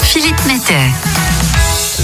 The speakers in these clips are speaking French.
Philippe Mettet.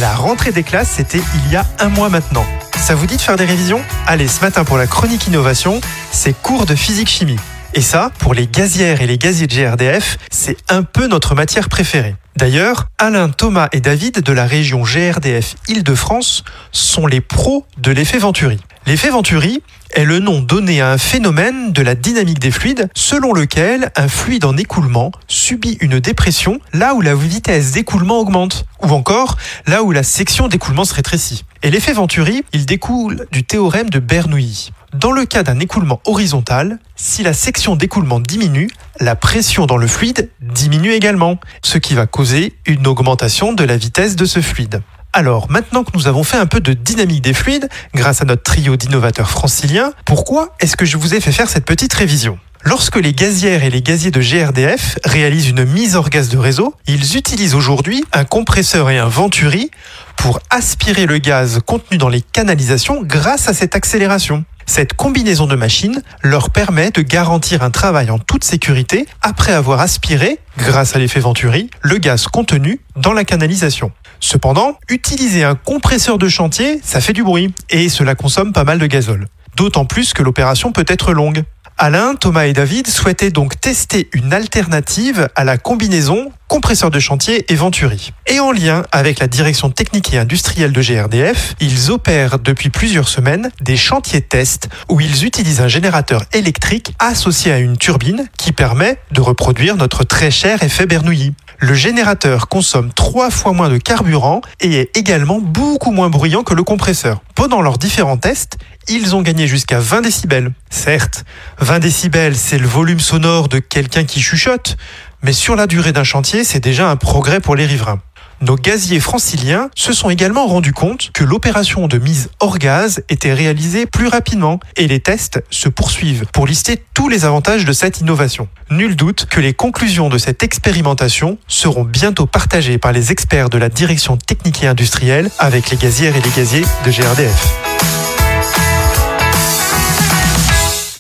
La rentrée des classes, c'était il y a un mois maintenant. Ça vous dit de faire des révisions? Allez, ce matin pour la chronique innovation, c'est cours de physique-chimie. Et ça, pour les gazières et les gaziers de GRDF, c'est un peu notre matière préférée. D'ailleurs, Alain, Thomas et David de la région GRDF Île-de-France sont les pros de l'effet Venturi. L'effet Venturi est le nom donné à un phénomène de la dynamique des fluides selon lequel un fluide en écoulement subit une dépression là où la vitesse d'écoulement augmente ou encore là où la section d'écoulement se rétrécit. Et l'effet Venturi, il découle du théorème de Bernoulli. Dans le cas d'un écoulement horizontal, si la section d'écoulement diminue, la pression dans le fluide diminue également, ce qui va causer une augmentation de la vitesse de ce fluide. Alors, maintenant que nous avons fait un peu de dynamique des fluides, grâce à notre trio d'innovateurs franciliens, pourquoi est-ce que je vous ai fait faire cette petite révision? Lorsque les gazières et les gaziers de GRDF réalisent une mise hors gaz de réseau, ils utilisent aujourd'hui un compresseur et un venturi pour aspirer le gaz contenu dans les canalisations grâce à cette accélération. Cette combinaison de machines leur permet de garantir un travail en toute sécurité après avoir aspiré, grâce à l'effet Venturi, le gaz contenu dans la canalisation. Cependant, utiliser un compresseur de chantier, ça fait du bruit et cela consomme pas mal de gazole. D'autant plus que l'opération peut être longue. Alain, Thomas et David souhaitaient donc tester une alternative à la combinaison compresseur de chantier et Venturi. Et en lien avec la direction technique et industrielle de GRDF, ils opèrent depuis plusieurs semaines des chantiers tests où ils utilisent un générateur électrique associé à une turbine qui permet de reproduire notre très cher effet Bernoulli. Le générateur consomme trois fois moins de carburant et est également beaucoup moins bruyant que le compresseur. Pendant leurs différents tests, ils ont gagné jusqu'à 20 décibels. Certes, 20 décibels, c'est le volume sonore de quelqu'un qui chuchote, mais sur la durée d'un chantier, c'est déjà un progrès pour les riverains. Nos gaziers franciliens se sont également rendus compte que l'opération de mise hors gaz était réalisée plus rapidement et les tests se poursuivent pour lister tous les avantages de cette innovation. Nul doute que les conclusions de cette expérimentation seront bientôt partagées par les experts de la direction technique et industrielle avec les gazières et les gaziers de GRDF.